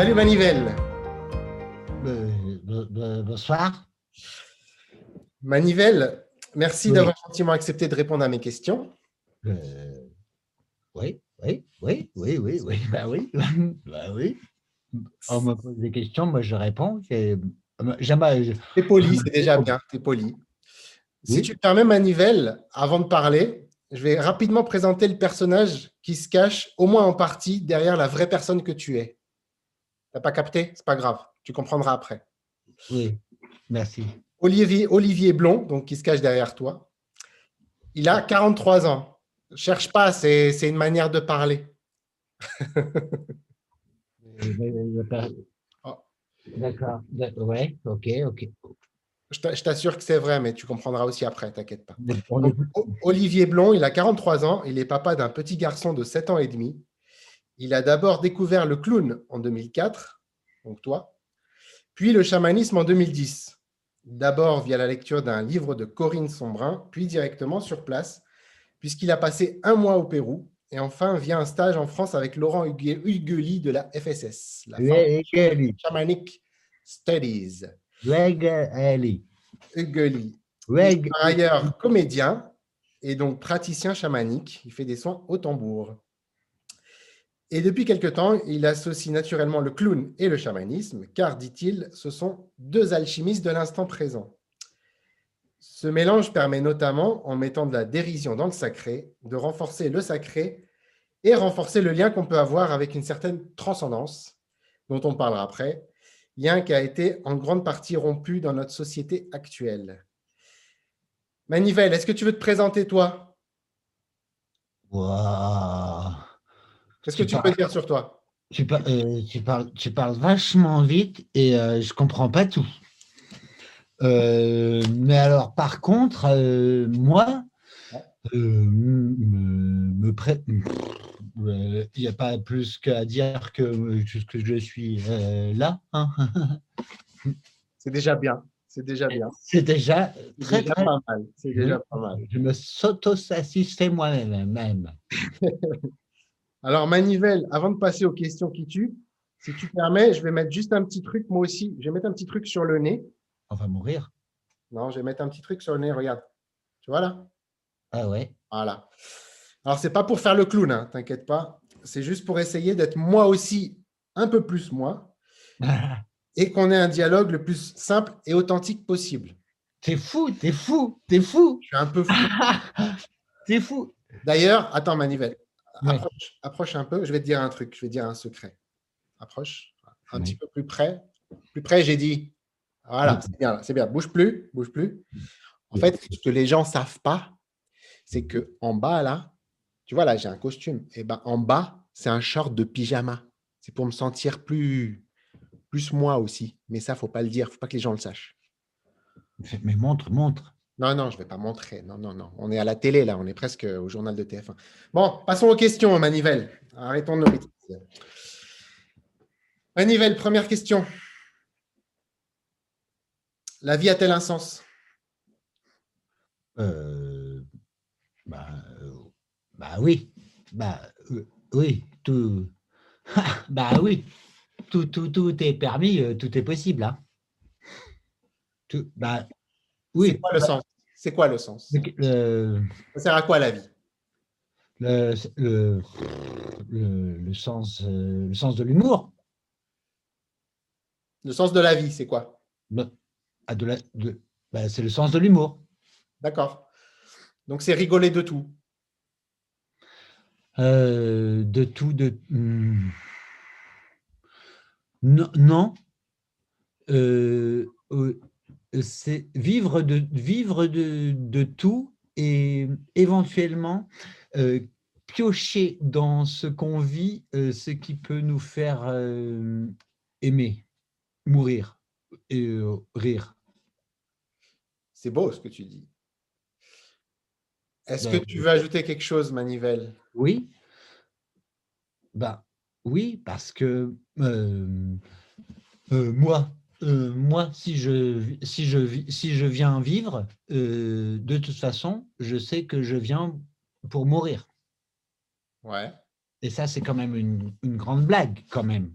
Salut Manivelle. bonsoir. Manivelle, merci d'avoir gentiment accepté de répondre à mes questions. Euh, oui, oui, oui, oui, oui, oui, bah oui, bah oui. On me pose des questions, moi je réponds. Jamais. T'es poli, c'est déjà bien, t'es poli. Si tu permets, Manivelle, avant de parler, je vais rapidement présenter le personnage qui se cache, au moins en partie, derrière la vraie personne que tu es. T'as pas capté? C'est pas grave, tu comprendras après. Oui, merci. Olivier, Olivier Blond, donc qui se cache derrière toi, il a 43 ans. Cherche pas, c'est une manière de parler. Oh. D'accord, ouais, ok, ok. Je t'assure que c'est vrai, mais tu comprendras aussi après, t'inquiète pas. Olivier Blond, il a 43 ans, il est papa d'un petit garçon de 7 ans et demi. Il a d'abord découvert le clown en 2004, donc toi, puis le chamanisme en 2010. D'abord via la lecture d'un livre de Corinne Sombrin, puis directement sur place, puisqu'il a passé un mois au Pérou, et enfin via un stage en France avec Laurent Hugueli de la FSS, la Shamanic Studies. Hugueli. Par ailleurs, comédien et donc praticien chamanique. Il fait des soins au tambour. Et depuis quelque temps, il associe naturellement le clown et le chamanisme, car, dit-il, ce sont deux alchimistes de l'instant présent. Ce mélange permet notamment, en mettant de la dérision dans le sacré, de renforcer le sacré et renforcer le lien qu'on peut avoir avec une certaine transcendance, dont on parlera après, lien qui a été en grande partie rompu dans notre société actuelle. Manivelle, est-ce que tu veux te présenter toi? Qu'est-ce que tu, peux dire sur toi? Tu, euh, tu, parles, tu parles vachement vite et euh, je ne comprends pas tout. Euh, mais alors, par contre, moi, me, me prête. Il n'y a pas plus qu'à dire que, que je suis là. Hein. C'est déjà bien. C'est déjà bien. C'est déjà très, pas mal. C'est déjà pas mal. Je me s'auto-assistais moi-même. Alors, Manivelle, avant de passer aux questions qui tuent, si tu permets, je vais mettre juste un petit truc, moi aussi. Je vais mettre un petit truc sur le nez. On va mourir. Non, je vais mettre un petit truc sur le nez, regarde. Tu vois là? Ah ouais. Voilà. Alors, c'est pas pour faire le clown, hein, t'inquiète pas. C'est juste pour essayer d'être moi aussi un peu plus moi et qu'on ait un dialogue le plus simple et authentique possible. T'es fou, t'es fou, t'es fou. Je suis un peu fou. t'es fou. D'ailleurs, attends, Manivelle. Approche, un peu, je vais te dire un truc, je vais te dire un secret. Approche, un petit peu plus près. Plus près, j'ai dit. Voilà, c'est bien, c'est bien. Bouge plus, bouge plus. En fait, ce que les gens ne savent pas, c'est que en bas, là, tu vois, là, j'ai un costume. Et eh ben, en bas, c'est un short de pyjama. C'est pour me sentir plus, plus moi aussi. Mais ça, faut pas le dire, faut pas que les gens le sachent. Mais montre, montre. Non, non, je ne vais pas montrer. Non, non, non. On est à la télé, là. On est presque au journal de TF1. Bon, passons aux questions, Manivelle. Arrêtons de nos bêtises. Manivelle, première question. La vie a-t-elle un sens? Euh, bah, bah, oui. Bah euh, oui. Tout. bah oui. Tout, tout, tout est permis, euh, tout est possible. Hein. Tout, bah, oui. C'est quoi le sens? C'est quoi le sens? Ça sert à quoi la vie? le, le, sens, euh, le sens de l'humour. Le sens de la vie, c'est quoi? Ah, de bah, C'est le sens de l'humour. D'accord. Donc c'est rigoler de tout? Euh, de tout, de. Hmm. Non. non. Euh, c'est vivre de, vivre de, tout et éventuellement euh, piocher dans ce qu'on vit, euh, ce qui peut nous faire euh, aimer, mourir et rire. C'est beau ce que tu dis. Est-ce que ben, tu veux ajouter quelque chose, Manivelle? Oui. Ben, oui, parce que moi, euh, moi, si je, si, je, si je viens vivre, euh, de toute façon, je sais que je viens pour mourir. Ouais. Et ça, c'est quand même une, grande blague, quand même.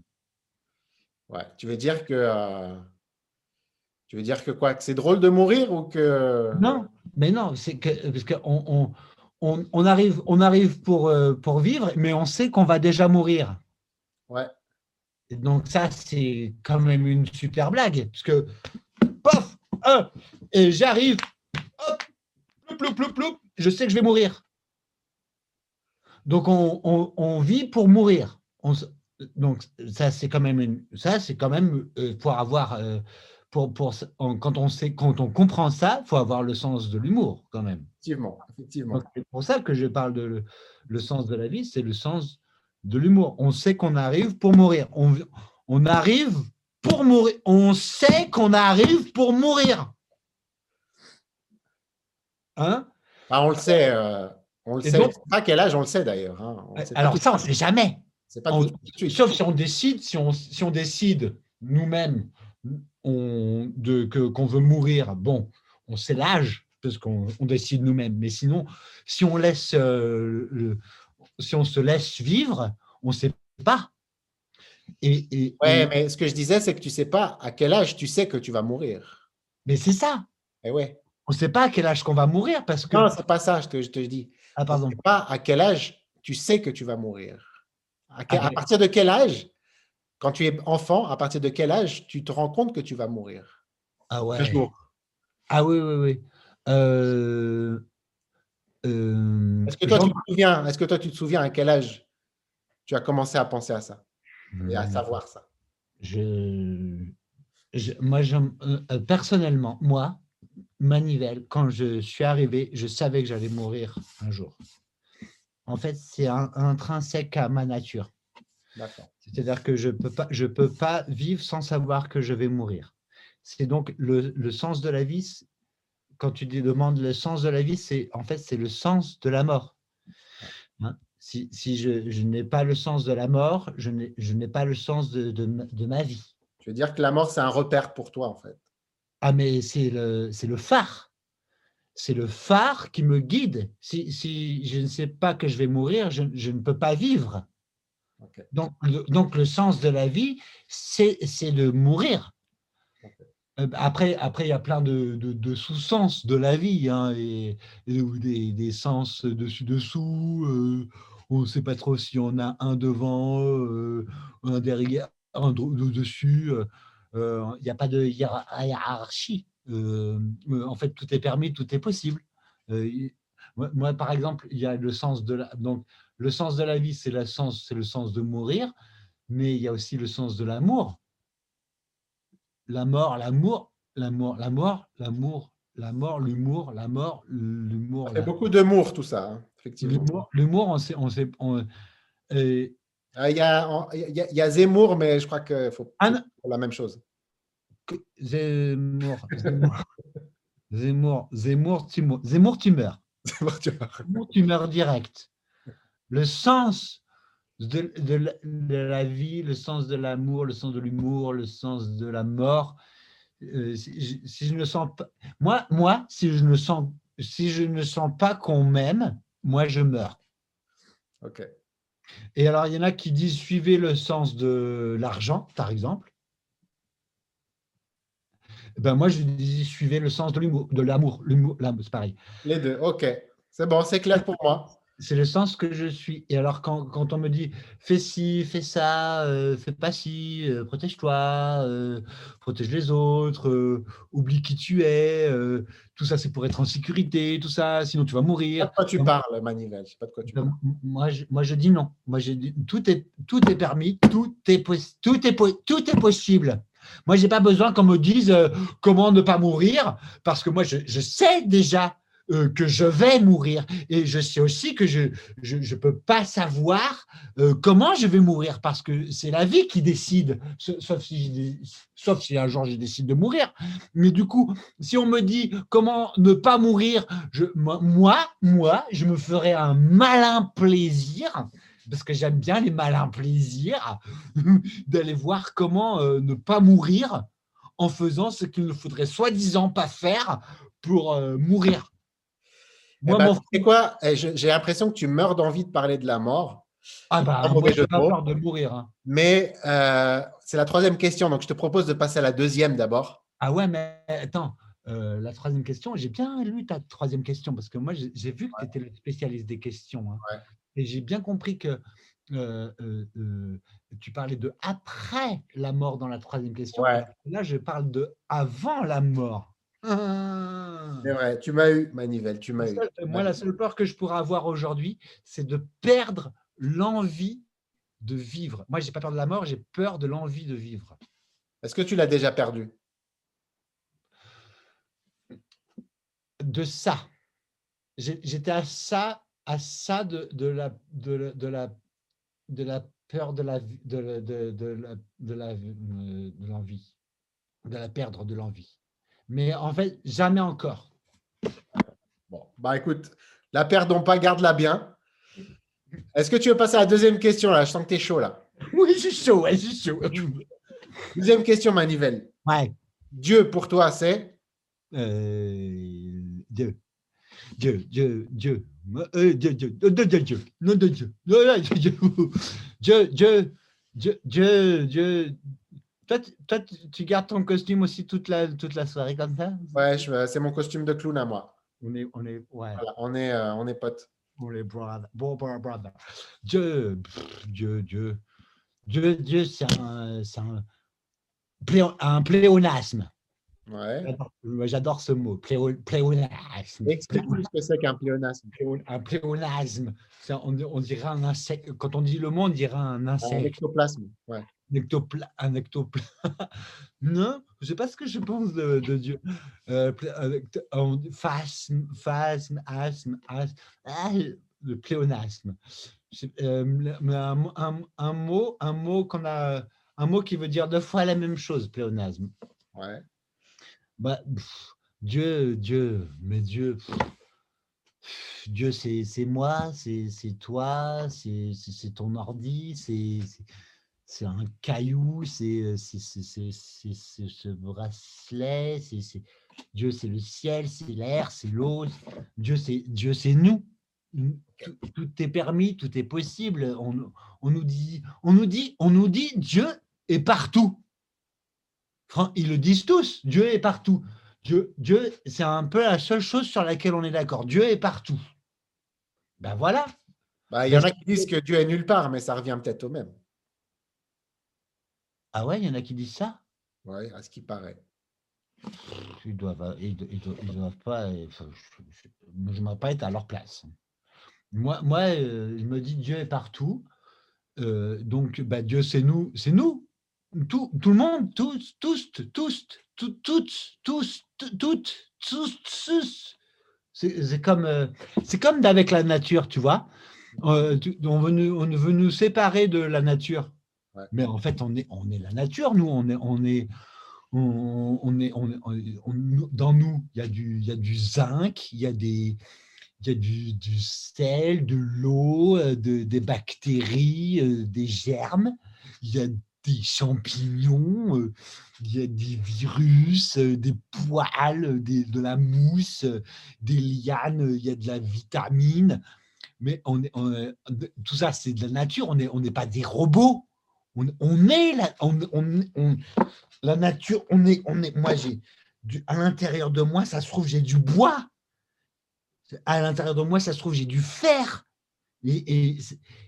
Ouais, tu veux dire que. Euh, tu veux dire que quoi? Que c'est drôle de mourir ou que. Non, mais non, c'est que. Parce qu'on on, on, arrive, on arrive pour, pour vivre, mais on sait qu'on va déjà mourir. Ouais. Donc, ça, c'est quand même une super blague. Parce que. Pof Et j'arrive. Hop Ploup, ploup, ploup, Je sais que je vais mourir. Donc, on, on vit pour mourir. On, donc ça c'est quand même ça c'est quand même euh, pour avoir euh, pour, pour quand on sait quand on comprend ça faut avoir le sens de l'humour quand même effectivement effectivement c'est pour ça que je parle de le, sens de la vie c'est le sens de l'humour. On sait qu'on arrive pour mourir. On, on arrive pour mourir. On sait qu'on arrive pour mourir. Hein? Ah, on le sait euh, on le sait. pas quel âge on le sait d'ailleurs hein. alors ça on sait jamais. Sauf si on décide, si on, si on décide nous-mêmes qu'on veut mourir, bon, on sait l'âge, parce qu'on on décide nous-mêmes. Mais sinon, si on, laisse, euh, le, si on se laisse vivre, on ne sait pas. Et, et, ouais, mais ce que je disais, c'est que tu ne sais pas à quel âge tu sais que tu vas mourir. Mais c'est ça. Et eh ouais. On ne sait pas à quel âge qu'on va mourir parce que. Non, c'est pas ça, je te, je te dis. Ah, pardon. On ne sait pas à quel âge tu sais que tu vas mourir. À, ah, partir de quel âge, quand tu es enfant, à partir de quel âge tu te rends compte que tu vas mourir? Ah ouais. Ah oui, oui, oui. Euh, euh, est-ce que toi, tu te souviens Est-ce que toi, tu te souviens à quel âge tu as commencé à penser à ça et à savoir ça? je, moi, euh, personnellement, moi, Manivelle, quand je suis arrivé, je savais que j'allais mourir un jour en fait, c'est intrinsèque à ma nature. C'est-à-dire que je ne peux, pas, peux pas vivre sans savoir que je vais mourir. C'est donc le, sens de la vie, quand tu demandes le sens de la vie, c'est en fait c'est le sens de la mort. Hein? si, je, n'ai pas le sens de la mort, je n'ai pas le sens de, de, ma vie. Tu veux dire que la mort, c'est un repère pour toi, en fait. Ah, mais c'est le, le phare c'est le phare qui me guide. Si, je ne sais pas que je vais mourir, je, ne peux pas vivre. Donc, le, donc, le sens de la vie, c'est de mourir. Euh, après, après, il y a plein de, sous-sens de la vie, hein, et, des, sens dessus-dessous. Euh, on ne sait pas trop si on a un devant, euh, un derrière, un dessus. Il n'y a pas de hiérarchie. En fait, tout est permis, tout est possible. Euh, moi, par exemple, il y a le sens de la, donc, le sens de la vie, c'est le sens de mourir, mais il y a aussi le sens de l'amour. La mort, l'amour, l'amour, la mort, l'amour, la mort, l'humour, la mort, l'humour. Il y a beaucoup d'humour, tout ça, hein, effectivement. L'humour, on sait, on sait, ah, il, y a, il, y a, Zemmour, mais je crois qu'il faut ah, la même chose. Zemmour, Zemmour, Zemmour, Zemmour, Zemmour, Zemmour, tu meurs. Zemmour, tu meurs direct. Le sens de, la, vie, le sens de l'amour, le sens de l'humour, le sens de la mort. Euh, si, je ne sens pas, moi, moi, si je ne sens, si je ne sens pas qu'on m'aime, moi, je meurs. Ok. Et alors, il y en a qui disent suivez le sens de l'argent, par exemple. Ben moi, je dis suivez le sens de l'humour, de l'amour. L'humour, c'est pareil. Les deux, ok. C'est bon, c'est clair pour moi. C'est le sens que je suis. Et alors, quand, quand on me dit fais ci, fais ça, euh, fais pas ci, euh, protège-toi, euh, protège les autres, oublie qui tu es, tout ça, c'est pour être en sécurité, tout ça, sinon tu vas mourir. De quoi tu parles, Manivelle Je sais pas de quoi tu parles. Moi, je, moi, je dis non. Moi, je dis, tout, est, tout est permis, tout est, tout est, tout est possible. Moi, je n'ai pas besoin qu'on me dise comment ne pas mourir, parce que moi, je, sais déjà euh, que je vais mourir. Et je sais aussi que je ne peux pas savoir euh, comment je vais mourir, parce que c'est la vie qui décide, sauf si, sauf si un jour je décide de mourir. Mais du coup, si on me dit comment ne pas mourir, je, moi, moi, je me ferai un malin plaisir parce que j'aime bien les malins plaisirs, d'aller voir comment euh, ne pas mourir en faisant ce qu'il ne faudrait soi-disant pas faire pour mourir. Eh Moi, ben, quoi? Eh, J'ai l'impression que tu meurs d'envie de parler de la mort. Ah bah, moi, j'ai pas peur de mourir. Hein. Mais euh, c'est la troisième question, donc je te propose de passer à la deuxième d'abord. Ah ouais, mais attends, euh, la troisième question, j'ai bien lu ta troisième question parce que moi, j'ai vu que tu étais le spécialiste des questions. Hein. Et j'ai bien compris que euh, euh, tu parlais de après la mort dans la troisième question. Là, je parle de avant la mort. Ah. C'est vrai, tu m'as eu, Manivelle, tu m'as eu. Moi, la seule peur que je pourrais avoir aujourd'hui, c'est de perdre l'envie de vivre. Moi, j'ai pas peur de la mort, j'ai peur de l'envie de vivre. Est-ce que tu l'as déjà perdu? De ça. J'étais à ça, à ça de, de la, de, de la de la peur de la de, de, de, la, de la euh, de l'envie, de la perdre de l'envie. Mais en fait, jamais encore. Bon, bah écoute, la perdons pas, garde-la bien. Est-ce que tu veux passer à la deuxième question là Je sens que tu es chaud là. Oui, je suis chaud, ouais, je suis chaud. Deuxième question, Manivelle. Ouais. Dieu pour toi, c'est euh, Dieu. Dieu, Dieu, Dieu. Dieu, Dieu, Dieu, Dieu, Dieu, non de Dieu, Dieu, Dieu, Dieu, Dieu, Dieu. Toi, toi, tu gardes ton costume aussi toute la, toute la soirée comme ça? Ouais, c'est mon costume de clown à moi. On est, on est, ouais. on est, on est potes. On est brother, brother. Dieu, Dieu, Dieu, Dieu, Dieu, c'est un, un, un pléonasme. Ouais. J'adore ce mot, pléonasme. Explique-nous ce que c'est qu'un pléonasme. Un pléonasme, on, on, dirait un insecte. Quand on dit le mot, on dirait un insecte. Un ectoplasme, ouais. Un, ectoplasme. non, je ne sais pas ce que je pense de, Dieu. Euh, phasme, phasme, asthme, asthme. Ah, le pléonasme. Euh, un, un, mot, un mot qu'on a, un mot qui veut dire deux fois la même chose, pléonasme. Ouais. Bah, Dieu, Dieu, mais Dieu, Dieu, c'est moi, c'est toi, c'est ton ordi, c'est un caillou, c'est ce bracelet, c'est Dieu, c'est le ciel, c'est l'air, c'est l'eau. Dieu, c'est Dieu, c'est nous. Tout, est permis, tout est possible. On, on, nous dit, on nous dit, on nous dit, Dieu est partout. Ils le disent tous, Dieu est partout. Dieu, Dieu c'est un peu la seule chose sur laquelle on est d'accord. Dieu est partout. Ben voilà. Bah, il y en a qui disent que Dieu est nulle part, mais ça revient peut-être au même. Ah ouais, il y en a qui disent ça? Oui, à ce qui paraît. Ils doivent, ils, doivent pas. je ne vais pas être à leur place. Moi, moi euh, je me dis Dieu est partout. Euh, donc, bah, Dieu, c'est nous, c'est nous tout, tout le monde, tous, tous, tous, toutes, tous, toutes, tous, tous. C'est comme, euh, c'est comme avec la nature, tu vois? Euh, on, veut nous, on veut nous séparer de la nature. Mais en fait, on est, on est la nature, nous. On est, on est, on, est, on, dans nous, il y a du, y a du zinc, il y a des, il y a du, sel, de l'eau, euh, de, des bactéries, des germes. Il y a des champignons, euh, il y a des virus, euh, des poils, de la mousse, euh, des lianes, il y a de la vitamine. Mais on est, tout ça, c'est de la nature. On n'est on pas des robots. On, est la, on, la nature. On est, on est, moi, j'ai à l'intérieur de moi, ça se trouve, j'ai du bois. À l'intérieur de moi, ça se trouve, j'ai du fer. Et,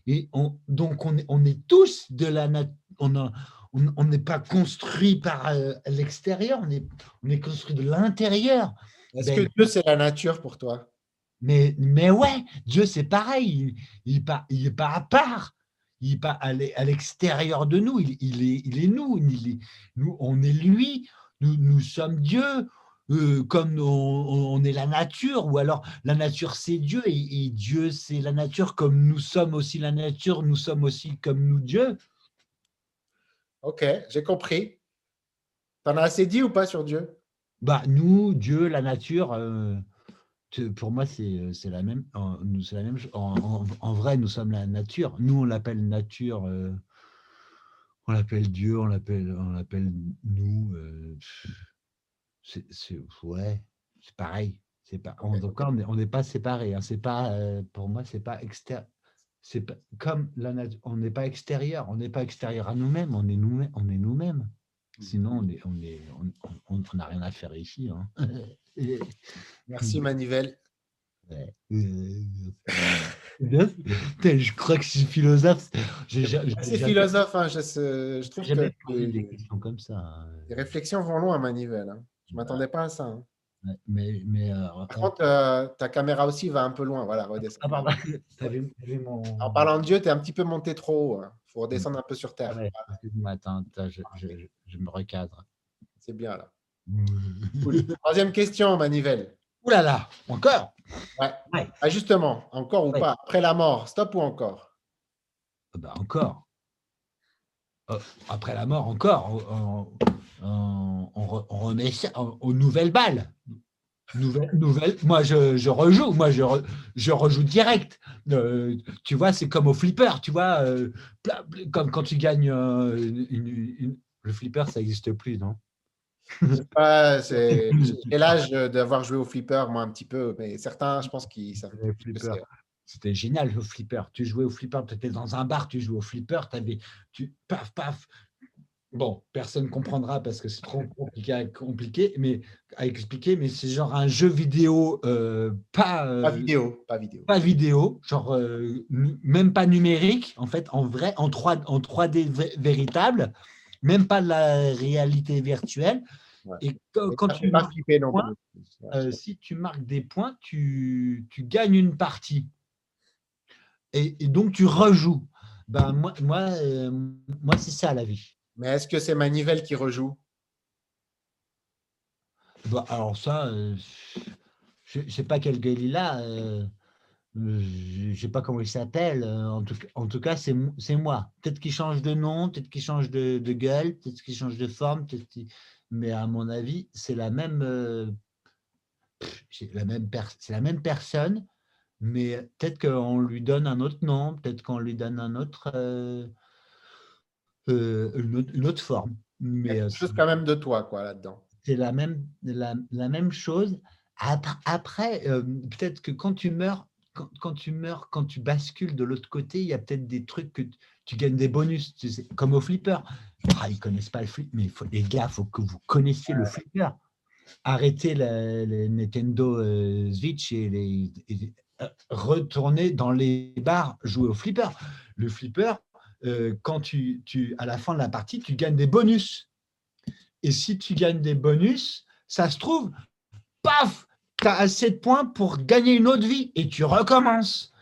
et, on, donc, on est, on est tous de la nature. On n'est pas construit par euh, l'extérieur, on est, on est construit de l'intérieur. Est-ce que ben Dieu, c'est la nature pour toi? Mais, mais ouais, Dieu, c'est pareil. Il n'est pas, il est pas à part. Il n'est pas à l'extérieur de nous. Il, il, est, il est nous. Il est, nous. On est lui. Nous, nous sommes Dieu. Euh, comme on, est la nature, ou alors la nature c'est Dieu et, Dieu c'est la nature, comme nous sommes aussi la nature, nous sommes aussi comme nous Dieu. Ok, j'ai compris. T'en as assez dit ou pas sur Dieu? Bah nous, Dieu, la nature. Euh, pour moi, c'est la même. C'est la même. En, en, vrai, nous sommes la nature. Nous, on l'appelle nature. Euh, on l'appelle Dieu. On l'appelle. On l'appelle nous c'est ouais, c'est pareil. C'est pas, en, on n'est pas séparés. Hein, c'est pas, euh, pour moi, c'est pas externe. c'est comme la on n'est pas extérieur, on n'est pas extérieur à nous-mêmes, on est nous-mêmes, on est nous-mêmes. Mmh. Sinon, on est, on est, on n'a rien à faire ici. Hein. Merci Manivelle. je crois que je suis philosophe. C'est philosophe, hein, je, trouve que des questions comme ça. Hein. Les réflexions vont loin, Manivelle. Hein. Je ne m'attendais pas à ça. Mais, mais euh, Par contre, euh, ta caméra aussi va un peu loin. Voilà, redescends. Ah, pardon. mon... En parlant de Dieu, tu es un petit peu monté trop haut. Il faut redescendre un peu sur terre. Attends, je, me recadre. C'est bien là. Troisième question, Manivelle. Ouh là là, encore? Ouais. Ah, justement, encore ou pas Après la mort, stop ou encore? Ah bah, Encore. Euh, après la mort, encore. On, remet ça aux nouvelles balles. Nouvelle, nouvelle, moi, je, je, rejoue, moi, je, je rejoue direct. Euh, tu vois, c'est comme au flipper, tu vois, euh, comme quand tu gagnes le flipper, ça n'existe plus, non? C'est l'âge d'avoir joué au flipper, moi un petit peu, mais certains, je pense qu'ils savent. C'était génial le flipper. Tu jouais au flipper, tu étais dans un bar, tu jouais au flipper, avais, tu paf paf. Bon, personne ne comprendra parce que c'est trop compliqué à, compliqué, mais, à expliquer, mais c'est genre un jeu vidéo, euh, pas, euh, pas vidéo, pas vidéo, pas vidéo, genre euh, même pas numérique, en fait, en vrai, en 3, en 3D véritable même pas de la réalité virtuelle. Et quand, tu marques euh, si tu marques des points, tu, tu gagnes une partie. Et, donc tu rejoues. Ben, moi, moi, euh, moi c'est ça la vie. Mais est-ce que c'est Manivelle qui rejoue? Bah, Alors ça, euh, je ne sais pas quel gueule il a je ne sais pas comment il s'appelle. Euh, en tout, en tout cas, c'est moi. Peut-être qu'il change de nom, peut-être qu'il change de, gueule, peut-être qu'il change de forme, mais à mon avis, c'est la même, euh, c'est la même personne, mais peut-être qu'on lui donne un autre nom, peut-être qu'on lui donne un autre, euh, une, autre, forme. Mais quelque chose quand même de toi, quoi, là-dedans. C'est la même, la, la, même chose. Après, peut-être que quand tu meurs, quand, tu meurs, quand tu bascules de l'autre côté, il y a peut-être des trucs que tu, gagnes des bonus, comme au flipper. Ah, ils connaissent pas le flipper, mais faut, les gars, il faut que vous connaissiez le flipper. Arrêtez les Nintendo euh, Switch et, les, euh, retournez dans les bars jouer au flipper. Le flipper, euh, quand tu, tu, à la fin de la partie, tu gagnes des bonus. Et si tu gagnes des bonus, ça se trouve, paf, tu as assez de points pour gagner une autre vie et tu recommences.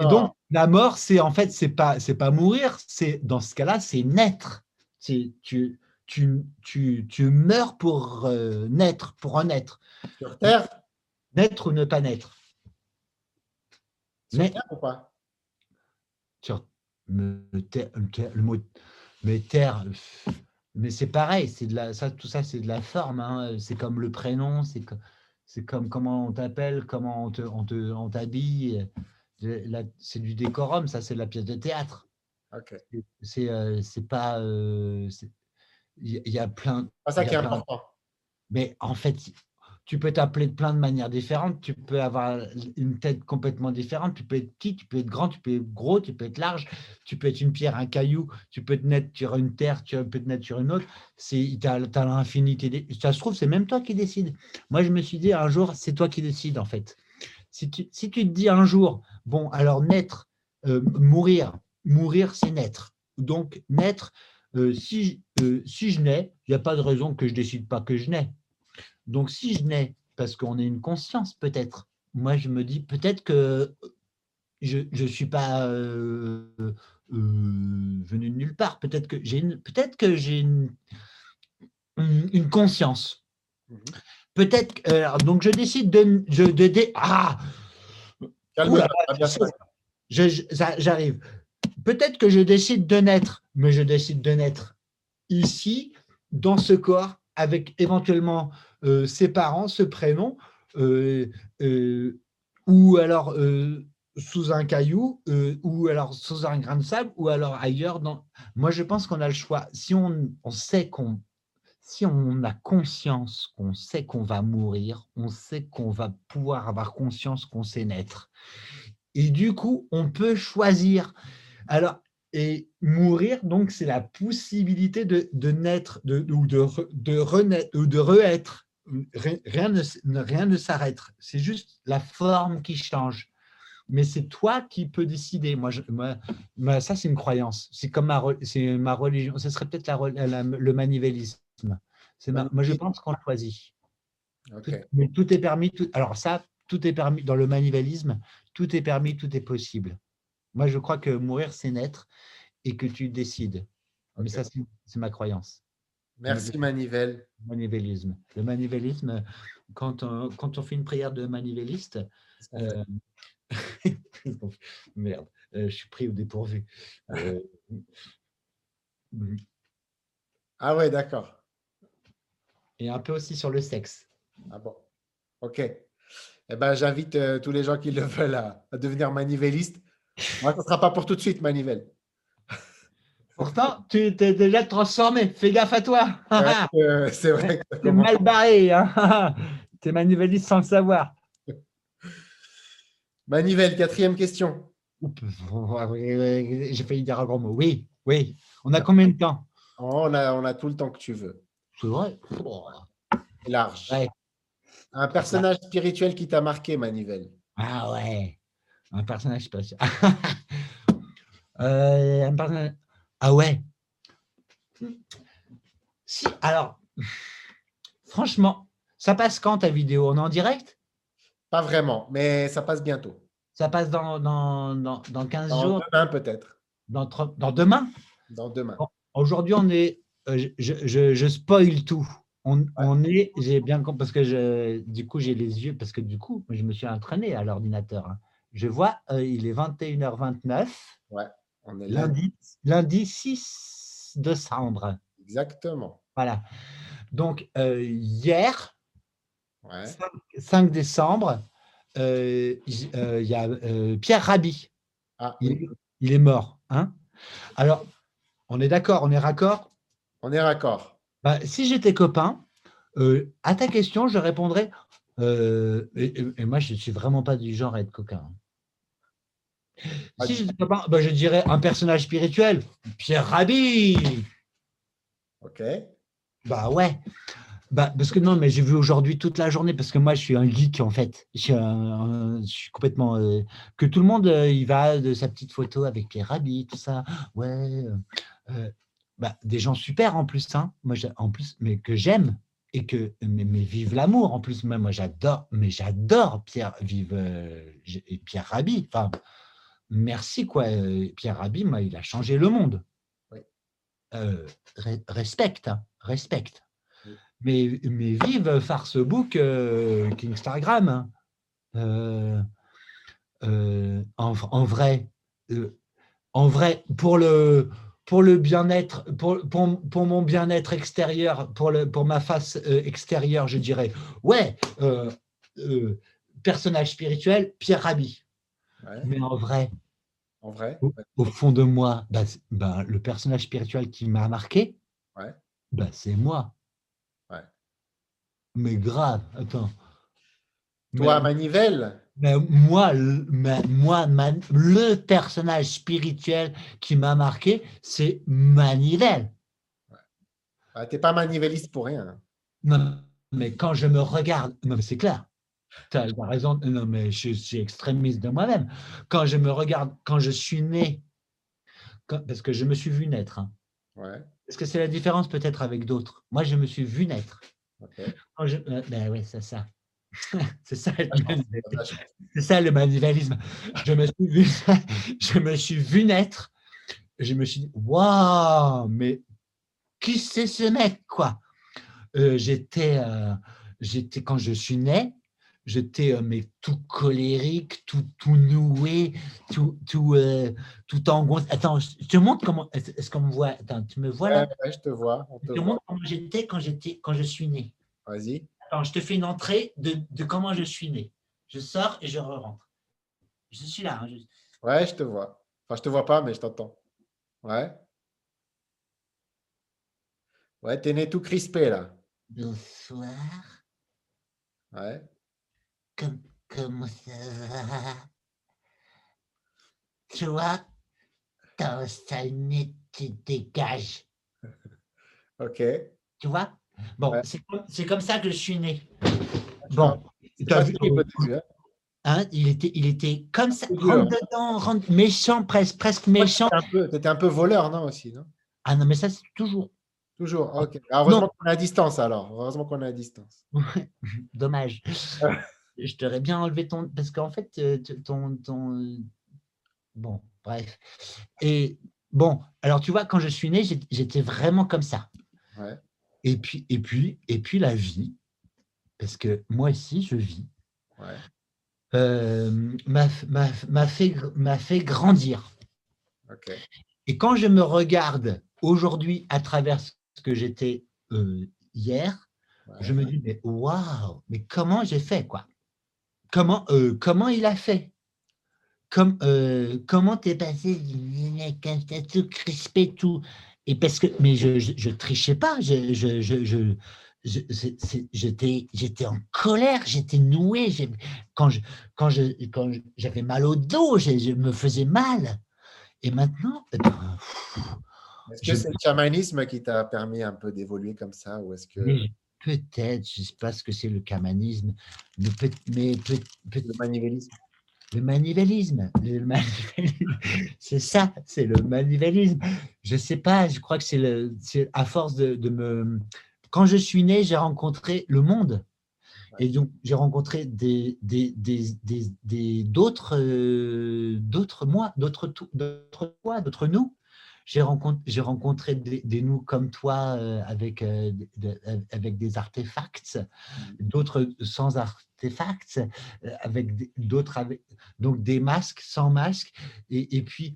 Et donc, la mort, c'est en fait, c'est pas, c'est pas mourir, c'est dans ce cas-là, c'est naître. C'est tu, tu, tu, tu meurs pour euh, naître, pour renaître. Sur Terre Naître ou ne pas naître. Sur Terre ou pas? Sur le, mot mais terre, mais c'est pareil, c'est de la, ça, tout ça, c'est de la forme. Hein. C'est comme le prénom, c'est comme c'est comme comment on t'appelle, comment on, te, on, t'habille. C'est du décorum, ça, c'est la pièce de théâtre. C'est euh, pas. Euh, il y, a plein. Pas ça qui est important. Mais en fait, tu peux t'appeler de plein de manières différentes. Tu peux avoir une tête complètement différente. Tu peux être petit, tu peux être grand, tu peux être gros, tu peux être large. Tu peux être une pierre, un caillou. Tu peux te naître sur une terre, tu peux te naître sur une autre. Tu as, as l'infinité. Ça se trouve, c'est même toi qui décides. Moi, je me suis dit un jour, c'est toi qui décides en fait. Si tu, si tu te dis un jour, bon, alors naître, euh, mourir, mourir, c'est naître. Donc, naître, euh, si, euh, si je nais, il n'y a pas de raison que je décide pas que je nais. Donc, si je nais, parce qu'on a une conscience peut-être, moi je me dis peut-être que je ne suis pas euh, euh, venu de nulle part, peut-être que j'ai une, peut-être que j'ai une, une, conscience. Mmh peut-être donc je décide de, de, ah j'arrive. Peut-être que je décide de naître, mais je décide de naître ici, dans ce corps, avec éventuellement euh, ses parents, ce prénom, euh, euh, ou alors sous un caillou, ou alors sous un grain de sable, ou alors ailleurs. Moi, je pense qu'on a le choix. Si on, sait qu'on si on a conscience qu'on sait qu'on va mourir, on sait qu'on va pouvoir avoir conscience qu'on sait naître. Et du coup, on peut choisir. Alors, et mourir, donc, c'est la possibilité de, naître de, ou de renaître ou de re-être. Rien ne, rien ne s'arrête. C'est juste la forme qui change. Mais c'est toi qui peux décider. Moi, je, moi, ça, c'est une croyance. C'est comme ma, c'est ma religion. Ce serait peut-être la, le manivélisme. moi, je pense qu'on choisit. mais tout est permis. Tout, alors ça, tout est permis dans le manivélisme. Tout est permis, tout est possible. Moi, je crois que mourir, c'est naître et que tu décides. Mais ça, c'est ma croyance. Merci, Manivelle. Manivélisme. Le manivélisme, quand on, quand on fait une prière de manivéliste, euh, merde, euh, je suis pris au dépourvu. Euh, ah ouais, d'accord. Et un peu aussi sur le sexe. Ah bon, ok. Eh ben, j'invite tous les gens qui le veulent à, à devenir manivelliste. Moi, ce ne sera pas pour tout de suite, Manivelle. Pourtant, tu t'es déjà transformé. Fais gaffe à toi. c'est vrai. Tu es mal barré. Hein. tu es manivelliste sans le savoir. Manivelle, quatrième question. J'ai failli dire un grand mot. Oui, oui. On a combien de temps? On, a, on a tout le temps que tu veux. C'est vrai? Large. Un personnage spirituel qui t'a marqué, Manivelle? Ah ouais. Un personnage spirituel. euh, un personnage... Ah ouais Si, alors, franchement, ça passe quand ta vidéo? On est en direct? Pas vraiment, mais ça passe bientôt. Ça passe dans, dans, dans, 15 jours? Demain peut-être. Dans, dans demain? Dans demain. Aujourd'hui, on est. Euh, je, je, je, spoil tout. On, on est, j'ai bien compris, parce que je, du coup, j'ai les yeux, parce que du coup, je me suis entraîné à l'ordinateur. Hein. Je vois, euh, il est 21h29. Ouais. On est lundi, lundi 6 décembre. Exactement. Voilà. Donc, euh, hier, 5, décembre, euh, euh, il y a Pierre Rabhi. Ah, il, est mort. Hein Alors, on est d'accord, on est raccord? On est raccord. Bah, si j'étais copain, à ta question, je répondrais. Et, moi, je ne suis vraiment pas du genre à être coquin. Hein. Si je, bah, je dirais un personnage spirituel, Pierre Rabhi. Ok. Bah ouais. Bah, parce que non, mais j'ai vu aujourd'hui toute la journée, parce que moi, je suis un geek, en fait. Je suis, complètement... Euh, que tout le monde, euh, il va de sa petite photo avec Pierre Rabhi, tout ça. Ouais. Euh, bah, des gens super, en plus. Hein. Moi, en plus, mais que j'aime. Et que, mais, vive l'amour, en plus. Moi, moi j'adore, mais j'adore Pierre, vive et Pierre Rabhi. Enfin, merci quoi. Euh, Pierre Rabhi, il a changé le monde. Euh, respecte, hein, respecte. Mais, mais vive Farcebook, euh, Kingstagram. Hein. en, vrai, en vrai, pour le, pour le bien-être, pour, pour, mon bien-être extérieur, pour, le, pour ma face extérieure, je dirais, ouais, personnage spirituel, Pierre Rabhi. Mais en vrai, en vrai au, fond de moi, bah, bah, le personnage spirituel qui m'a marqué, bah, c'est moi. Mais grave, attends. Toi, Manivelle? mais moi, moi le personnage spirituel qui m'a marqué, c'est Manivelle. Tu n'es pas manivelliste pour rien. Non, mais quand je me regarde, c'est clair. Tu as, raison, non, mais je suis extrémiste de moi-même. Quand je me regarde, quand je suis né, parce que je me suis vu naître. Hein. Ouais. Est-ce que c'est la différence peut-être avec d'autres? Moi, je me suis vu naître. Je, euh, ben oui, c'est ça. c'est ça, c'est ça le manivalisme. Je me suis vu, je me suis vu naître. Je me suis dit, waouh, mais qui c'est ce mec, quoi? Euh, J'étais, euh, j'étais quand je suis né, j'étais euh, mais tout colérique, tout, tout noué, tout, tout, euh, tout angoissé. Attends, je te montre comment. Est-ce qu'on me voit? Attends, tu me vois là? Ouais, je te vois. je te montre comment j'étais quand, j'étais, quand je suis né. Vas-y. Attends, je te fais une entrée de, de, comment je suis né. Je sors et je rentre. Je suis là. Hein, ouais, je te vois. Enfin, je te vois pas, mais je t'entends. Ouais. Ouais, t'es né tout crispé là. Bonsoir. Ouais comment ça va toi, ton sale nez, tu dégages. Ok. Tu vois? Bon, Ouais. c'est comme, c'est comme ça que je suis né. Bon, C'est t'as vu, hein? hein, il, était, il était comme ça, rentre dedans, rentre, méchant, presque, méchant. peu- T'étais un peu voleur, non, aussi, non? Ah non, mais ça, c'est toujours. Toujours. Ok. Alors, heureusement qu'on est à distance, alors. Heureusement qu'on est à distance. Dommage. je t'aurais bien enlevé ton. Parce qu'en fait, euh, ton, ton. Bon, bref. Et bon, alors tu vois, quand je suis né, j'ét- j'étais vraiment comme ça. Ouais. Et puis, et puis, et puis la vie, parce que moi aussi, je vis, Ouais. euh, m'a fait, m'a fait grandir. Et quand je me regarde aujourd'hui à travers ce que j'étais euh, hier, Ouais. je me dis, mais waouh, mais comment j'ai fait, quoi? Comment, euh, comment il a fait? Comme, euh, Comment t'es passé tout crispé, tout? Et parce que, mais je, je, je trichais pas, je, je, je, j'étais, j'étais en colère, j'étais noué. Quand je, quand je, quand j'avais mal au dos, je, je me faisais mal. Et maintenant, eh ben, Est-ce que c'est le chamanisme qui t'a permis un peu d'évoluer comme ça ou est-ce que mais peut-être, je ne sais pas ce que c'est le camanisme, mais, peut, mais peut, peut- le manivélisme Le manivélisme, manivélisme, c'est ça, c'est le manivélisme. Je sais pas, je crois que c'est le, à force de, de me. Quand je suis né, j'ai rencontré le monde. Et donc, j'ai rencontré des, des, des, d'autres, euh, d'autres moi, d'autres, d'autres toi, d'autres nous. J'ai rencontré, des, des nous comme toi euh, avec, euh, de- avec des artefacts, d'autres sans artefacts, euh, avec d'autres avec donc des masques sans masque, et, et puis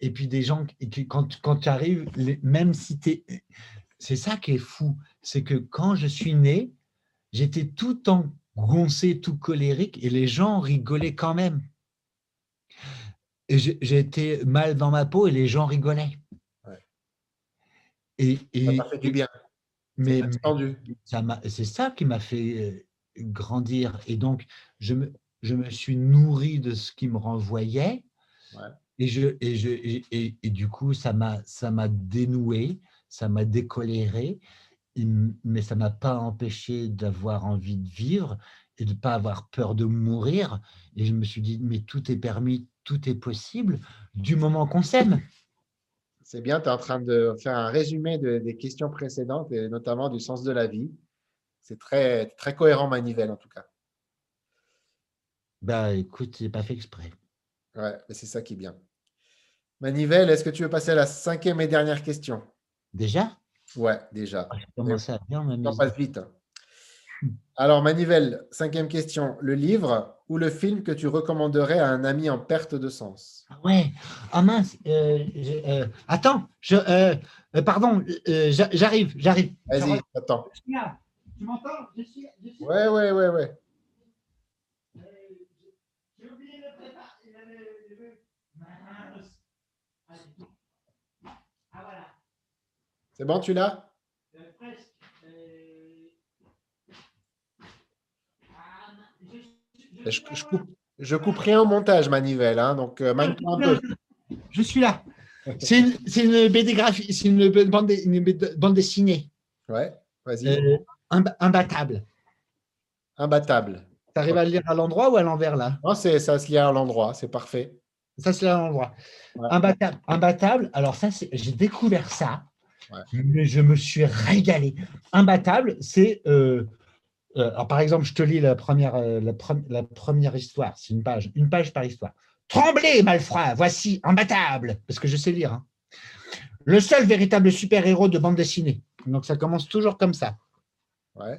et puis des gens qui, qui- quand, quand tu arrives, les- même si tu es. C'est ça qui est fou, c'est que quand je suis né, j'étais tout engoncé, tout colérique, et les gens rigolaient quand même. J'ai- J'étais mal dans ma peau et les gens rigolaient. Ouais. Et, Ça t'a fait du bien. mais, m'a- c'est ça qui m'a fait euh, grandir. Et donc, je me, je me suis nourri de ce qui me renvoyait. Ouais. Et, je, et, je, et, du coup, ça m'a m'a dénoué, ça m'a décoléré, mais ça m'a pas empêché d'avoir envie de vivre et de ne pas avoir peur de mourir. Et je me suis dit, mais tout est permis, tout est possible du moment qu'on s'aime. C'est bien, tu es en train de faire un résumé de- des questions précédentes et notamment du sens de la vie. C'est très, très cohérent, Manivelle, en tout cas. Bah écoute, j'ai pas fait exprès. Ouais, mais c'est ça qui est bien. Manivelle, est-ce que tu veux passer à la cinquième et dernière question? Déjà? Ouais, déjà. Ah, à bien passe vite. Alors, Manivelle, cinquième question. Le livre ou le film que tu recommanderais à un ami en perte de sens? Ah Ouais. Ah mince. euh, je- euh, attends. Je, euh, euh, pardon. euh, j'a- j'arrive. J'arrive. Vas-y, attends. Je suis là. Tu m'entends? Je suis. Je suis Ouais, ouais, ouais, ouais. J'ai oublié de préparer. Ah voilà. C'est bon, tu l'as Euh, presque. Euh, ah, je- je- coupe, je coupe rien au montage, Manivelle. Hein, donc, euh, manie-toi un peu. Je suis là. C'est une, c'est une BD graphique, c'est une bande, une dessinée. Ouais, vas-y. Euh, imba- imbattable. Imbattable. Tu arrives à le lire à l'endroit ou à l'envers là? Non, c'est, ça se lie à l'endroit, c'est parfait. Ça, c'est à l'endroit. Ouais. Imbattable. Imbattable. Alors, ça, c'est- j'ai découvert ça, Ouais. mais je me suis régalé. Imbattable, c'est. euh, alors, par exemple, je te lis la première, euh, la, pre- la première histoire. C'est une page, une page par histoire. Tremblez, malfrat, voici imbattable, parce que je sais lire. hein. Le seul véritable super-héros de bande dessinée. Donc, ça commence toujours comme ça. Ouais.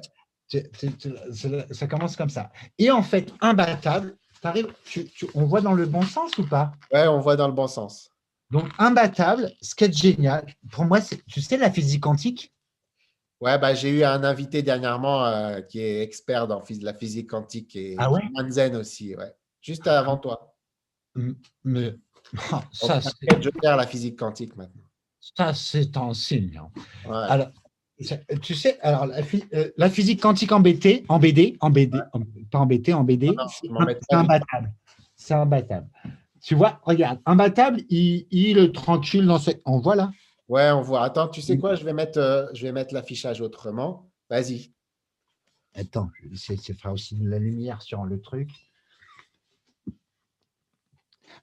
Ça commence comme ça. Et en fait, imbattable, t'arrives- tu- tu- on voit dans le bon sens ou pas? Ouais, on voit dans le bon sens. Donc, imbattable, ce qui est génial, pour moi, c'est, tu sais, la physique quantique, Ouais, bah, j'ai eu un invité dernièrement euh, qui est expert dans la physique quantique et Ah ouais? Aussi, ouais. Juste avant toi. mais ah, ça, c'est, je gère la physique quantique maintenant. ça, c'est un signe. Ouais. Alors, tu sais, alors, la, euh, la physique quantique en BT, en BD, en BD, en- pas en BT, en BD, Non, non, c'est, un- c'est imbattable. C'est imbattable. Tu vois, regarde, imbattable, il, il tranquille dans cette. On voit là. Ouais, on voit. Attends, tu sais quoi? Je vais mettre, euh, je vais mettre l'affichage autrement. Vas-y. Attends, de faire aussi de la lumière sur le truc.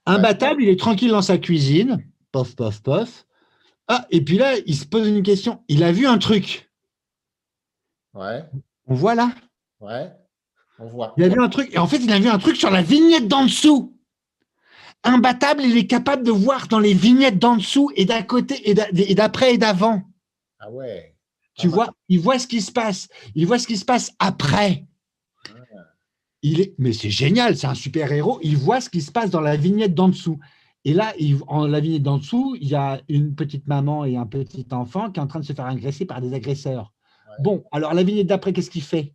Imbattable, il est tranquille dans sa cuisine. Pof, pof, pof. Ah, et puis là, il se pose une question. Il a vu un truc. Ouais. On voit là? Ouais. On voit. Il a vu un truc. Et en fait, il a vu un truc sur la vignette d'en dessous. Imbattable, il est capable de voir dans les vignettes d'en dessous et d'à côté et d'après et d'avant. Ah ouais. Tu vois, il voit ce qui se passe. Il voit ce qui se passe après. Il est, mais c'est génial, c'est un super héros. Il voit ce qui se passe dans la vignette d'en dessous. Et là, il, en la vignette d'en dessous, il y a une petite maman et un petit enfant qui est en train de se faire agresser par des agresseurs. Bon, alors la vignette d'après, qu'est-ce qu'il fait?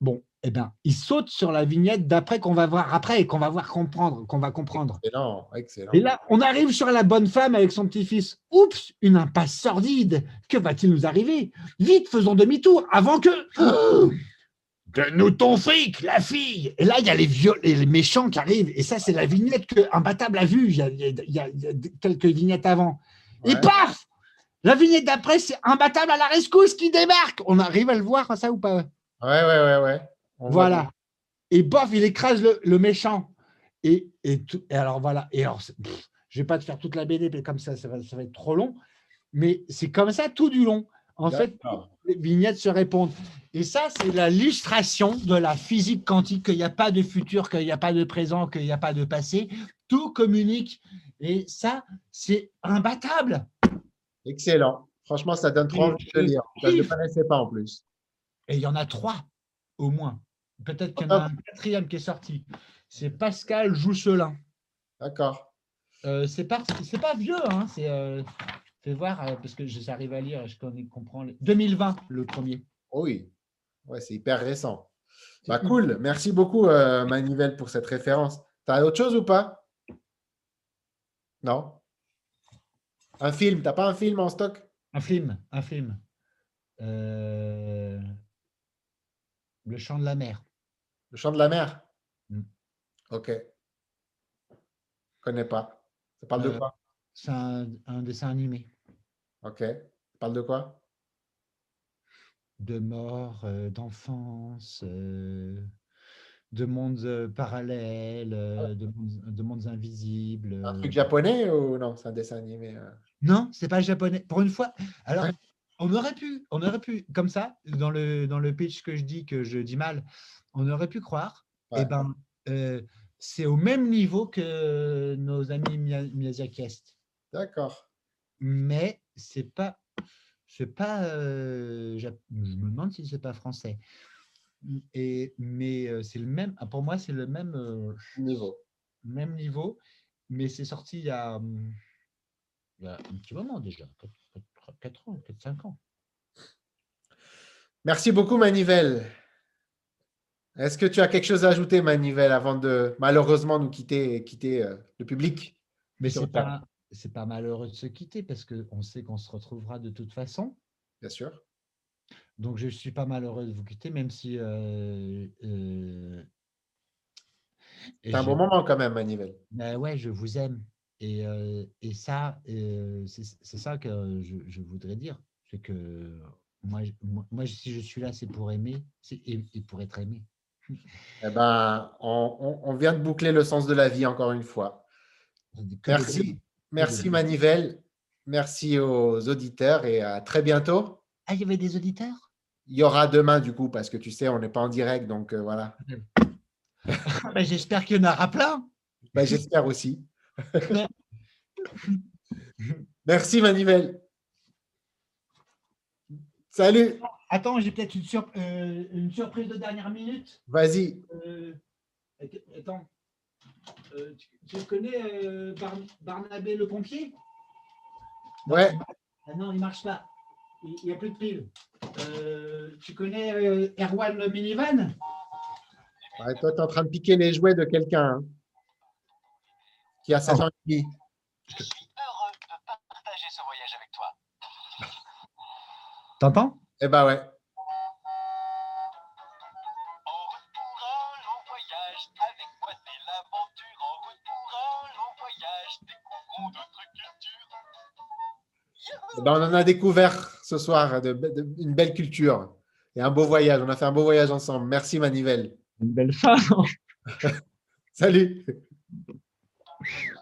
Bon, eh ben, il saute sur la vignette d'après qu'on va voir après et qu'on va voir comprendre, qu'on va comprendre. Excellent, excellent. Et là, on arrive sur la bonne femme avec son petit-fils. Oups, une impasse sordide. Que va-t-il nous arriver? Vite, faisons demi-tour avant que. Donne-nous ton fric, la fille Et là, il y a les, les méchants qui arrivent. Et ça, c'est la vignette que Imbattable a vue. Il y a, quelques vignettes avant. Et paf La vignette d'après, c'est Imbattable à la rescousse qui débarque. On arrive à le voir, ça ou pas? Ouais, ouais, ouais, ouais. Voilà. Et bof, il écrase le, méchant. Et, et, alors, voilà. Et alors, je ne vais pas te faire toute la BD, mais comme ça, ça va, ça va être trop long. Mais c'est comme ça tout du long. En fait, les vignettes se répondent. Et ça, c'est l'illustration de la physique quantique, qu'il n'y a pas de futur, qu'il n'y a pas de présent, qu'il n'y a pas de passé. Tout communique. Et ça, c'est imbattable. Excellent. Franchement, ça donne trop envie de lire. Je ne le connaissais pas en plus. Et il y en a trois, au moins. Peut-être qu'il y en a un quatrième qui est sorti. C'est Pascal Jousselin. D'accord. Euh, c'est pas, pas vieux, hein. c'est euh, Fais voir, euh, parce que j'arrive à lire, je comprends. 2020, le premier. oui, ouais, c'est hyper récent. Bah, cool, merci beaucoup euh, Manivelle pour cette référence. Tu as autre chose ou pas? Non? Un film, t'as pas un film en stock? Un film, un film. Le chant de la mer. Le chant de la mer mm. Ok. Je connais pas. Ça parle de quoi? c'est un, dessin animé. Ok. Ça parle de quoi? De mort, euh, d'enfance, euh, de mondes euh, parallèles, de, mondes, invisibles. Un truc japonais ou non? C'est un dessin animé Non, c'est pas japonais. Pour une fois. Alors, on aurait pu, on aurait pu, comme ça, dans le, dans le pitch que je dis, que je dis mal, on aurait pu croire, eh ben, c'est au même niveau que nos amis Miyazaki D'accord. Mais c'est pas, c'est pas, euh, je me demande si c'est pas français. Et mais euh, c'est le même. Ah, pour moi, c'est le même euh, niveau. Même niveau, mais c'est sorti il y, a, hum, il y a un petit moment déjà, 4, ans, 4, 5 ans. Merci beaucoup, Manivelle. Est-ce que tu as quelque chose à ajouter, Manivelle, avant de malheureusement nous quitter et quitter le public? Mais c'est pas, c'est pas malheureux de se quitter parce qu'on sait qu'on se retrouvera de toute façon. Bien sûr. Donc, je ne suis pas malheureux de vous quitter, même si. Euh, euh, c'est un bon moment quand même, Manivelle. Ben ouais, je vous aime. Et, et ça, c'est ça que je, voudrais dire. C'est que moi, moi, si je suis là, c'est pour aimer et, et, pour être aimé. Eh ben, on, on, vient de boucler le sens de la vie encore une fois. Merci. Merci Manivelle. Merci aux auditeurs et à très bientôt. Ah, il y avait des auditeurs? Il y aura demain du coup, parce que tu sais, on n'est pas en direct, donc euh, voilà. Ben, j'espère qu'il y en aura plein. Ben, j'espère aussi. Merci Manivelle. Salut. Attends, j'ai peut-être une, euh, une, surprise de dernière minute. Vas-y. Euh, attends. Euh, tu, connais Barnabé le pompier? Ouais. Ah non, il ne marche pas. Il n'y a plus de pile. Tu connais Erwan le minivan? Ouais, Toi, tu es en train de piquer les jouets de quelqu'un hein, qui a sa oh. Je suis heureux de partager ce voyage avec toi. T'entends? Eh ben ouais. d'autres cultures. Ben, on en a découvert ce soir de- de- une belle culture et un beau voyage. On a fait un beau voyage ensemble. Merci Manivelle. Une belle femme. Salut. Whew.